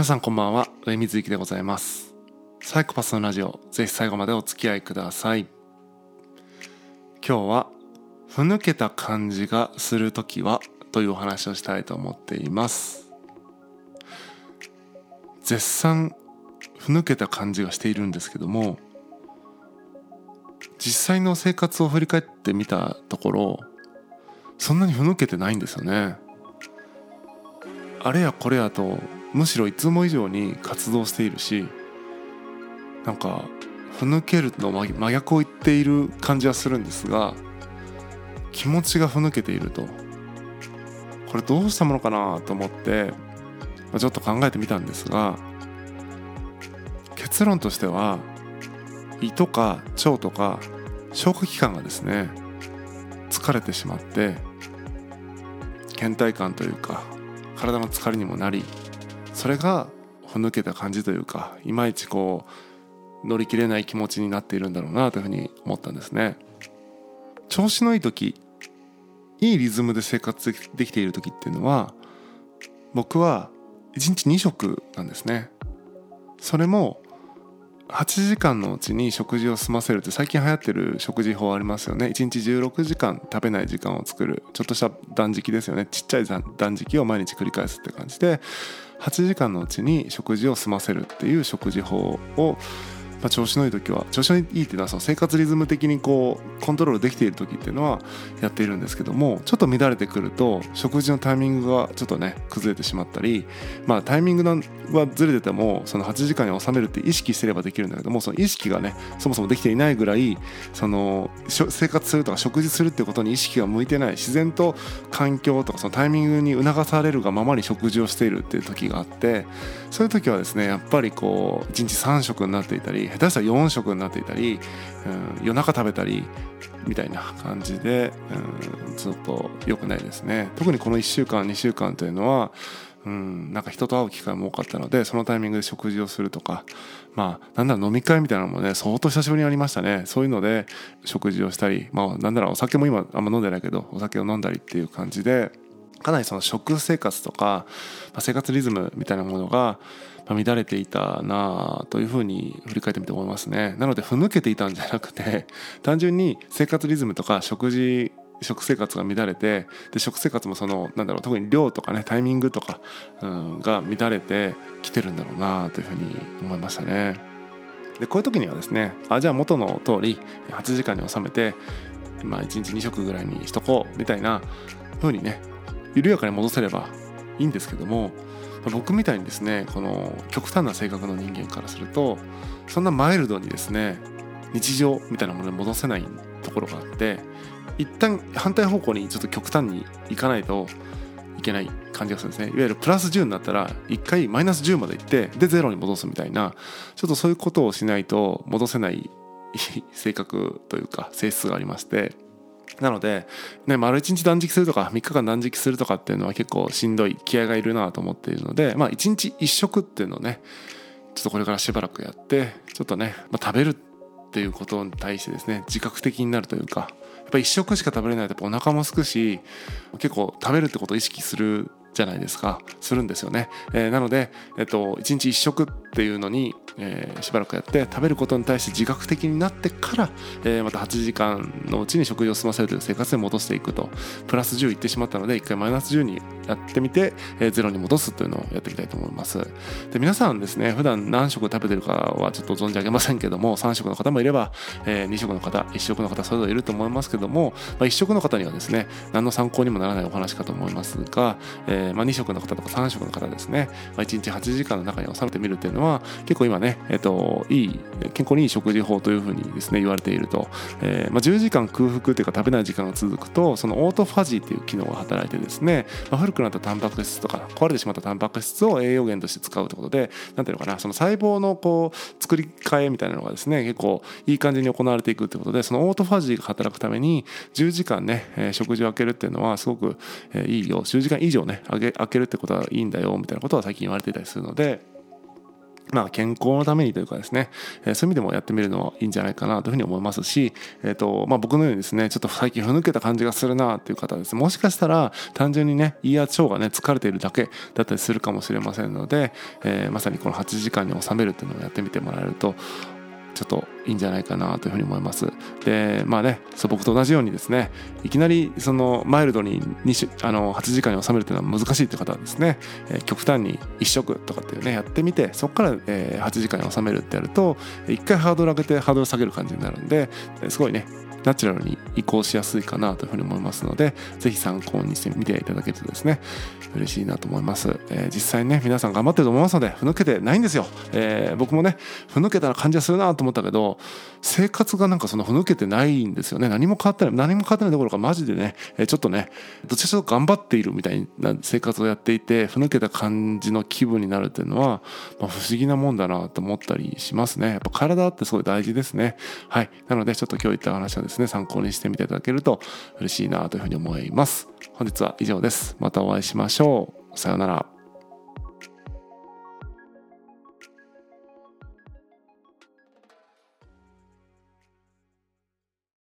皆さんこんばんは。上水幸でございます。サイコパスのラジオぜひ最後までお付き合いください。今日はふぬけた感じがするときはというお話をしたいと思っています。絶賛ふぬけた感じがしているんですけども実際の生活を振り返ってみたところそんなにふぬけてないんですよね。あれやこれやとむしろいつも以上に活動しているしなんかふぬけるの真逆を言っている感じはするんですが気持ちがふぬけていると。これどうしたものかなと思ってちょっと考えてみたんですが結論としては胃とか腸とか消化器官がですね疲れてしまって倦怠感というか体の疲れにもなりそれがほぬけた感じというかいまいちこう乗り切れない気持ちになっているんだろうなというふうに思ったんですね。調子のいい時いいリズムで生活できている時っていうのは僕は1日2食なんですね。それも8時間のうちに食事を済ませるって最近流行ってる食事法ありますよね。1日16時間食べない時間を作るちょっとした断食ですよね。ちっちゃい断食を毎日繰り返すって感じで8時間のうちに食事を済ませるっていう食事法をまあ、調子のいい時は調子のいいっていうのはその生活リズム的にこうコントロールできている時っていうのはやっているんですけどもちょっと乱れてくると食事のタイミングがちょっとね崩れてしまったりまあタイミングはずれててもその8時間に収めるって意識してればできるんだけどもその意識がねそもそもできていないぐらいその生活するとか食事するってことに意識が向いてない自然と環境とかそのタイミングに促されるがままに食事をしているっていう時があってそういう時はですねやっぱりこう1日3食になっていたり下手したら4食になっていたり、うん、夜中食べたりみたいな感じで、うん、ずっと良くないですね。特にこの1週間2週間というのはうん、なんか人と会う機会も多かったのでそのタイミングで食事をするとかまあなんだろう飲み会みたいなのもね相当久しぶりにありましたね。そういうので食事をしたりまあなんだろうお酒も今あんま飲んでないけどお酒を飲んだりっていう感じでかなりその食生活とか、生活リズムみたいなものが乱れていたなというふうに振り返ってみて思いますねなのでふぬけていたんじゃなくて 単純に生活リズムとか食事食生活が乱れてで食生活もそのなんだろう特に量とかねタイミングとか、うん、が乱れてきてるんだろうなというふうに思いましたね。でこういう時にはですねあじゃあ元の通り8時間に収めて、まあ、1日2食ぐらいにしとこうみたいな風にね緩やかに戻せればいいんですけども僕みたいにですねこの極端な性格の人間からするとそんなマイルドにですね日常みたいなものに戻せないところがあって一旦反対方向にちょっと極端にいかないといけない感じがするんですね。いわゆるプラス10になったら1回マイナス10までいってで0に戻すみたいなちょっとそういうことをしないと戻せない 性格というか性質がありましてなので、ね、丸1日断食するとか3日間断食するとかっていうのは結構しんどい気合がいるなと思っているので、まあ、1日1食っていうのをねちょっとこれからしばらくやってちょっとね、まあ、食べるっていうことに対してですね自覚的になるというかやっぱ1食しか食べれないとお腹もすくし結構食べるってことを意識するじゃないですか。するんですよね、えー、なので、えっと、1日1食っていうのにえー、しばらくやって食べることに対して自覚的になってから、えー、また8時間のうちに食事を済ませるという生活に戻していくと。プラス10いってしまったので1回マイナス10にやってみて、えー、ゼロに戻すというのをやっていきたいと思います。で皆さんですね普段何食食べてるかはちょっと存じ上げませんけども3食の方もいれば、えー、2食の方1食の方それぞれいると思いますけども、まあ、1食の方にはですね何の参考にもならないお話かと思いますが、えーまあ、2食の方とか3食の方ですね、まあ、1日8時間の中に収めてみるっていうのは結構今ね、えーと、いい健康にいい食事法というふうにですね言われていると、えーまあ、10時間空腹というか食べない時間が続くとそのオートファジーという機能が働いてですね、まあ、古くなったタンパク質とか壊れてしまったタンパク質を栄養源として使うということで何ていうのかなその細胞のこう作り替えみたいなのがですね結構いい感じに行われていくということでそのオートファジーが働くために10時間ね、えー、食事を空けるっていうのはすごく、えー、いいよ10時間以上ね空けるってことはいいんだよみたいなことは最近言われていたりするのでまあ、健康のためにというかですね、えー、そういう意味でもやってみるのはいいんじゃないかなというふうに思いますし、えーとまあ、僕のようにですねちょっと最近ふぬけた感じがするなという方はですねもしかしたら単純にね胃や腸がね疲れているだけだったりするかもしれませんので、えー、まさにこの8時間に収めるというのをやってみてもらえるとちょっといいんじゃないかなというふうに思います。でまあね素朴と同じようにですねいきなりそのマイルドに2あの8時間に収めるというのは難しいという方はですね、えー、極端に1食とかっていうねやってみてそこから、えー、8時間に収めるってやると1回ハードル上げてハードル下げる感じになるんですごいねナチュラルに移行しやすいかなというふうに思いますので是非参考にしてみていただけるとですね嬉しいなと思います、えー、実際ね皆さん頑張ってると思いますのでふぬけてないんですよ、えー、僕もねふぬけたら感じがするなと思ったけど生活がなんかそのふぬけてないんですよね。何も変わってない何も変わってないどころかマジでね、えー、ちょっとねどちらかというと頑張っているみたいな生活をやっていてふぬけた感じの気分になるっていうのは、まあ、不思議なもんだなと思ったりしますね。やっぱ体ってすごい大事ですね。はい。なのでちょっと今日言った話はですね参考にしてみていただけると嬉しいなというふうに思います。本日は以上です。またお会いしましょう。さようなら。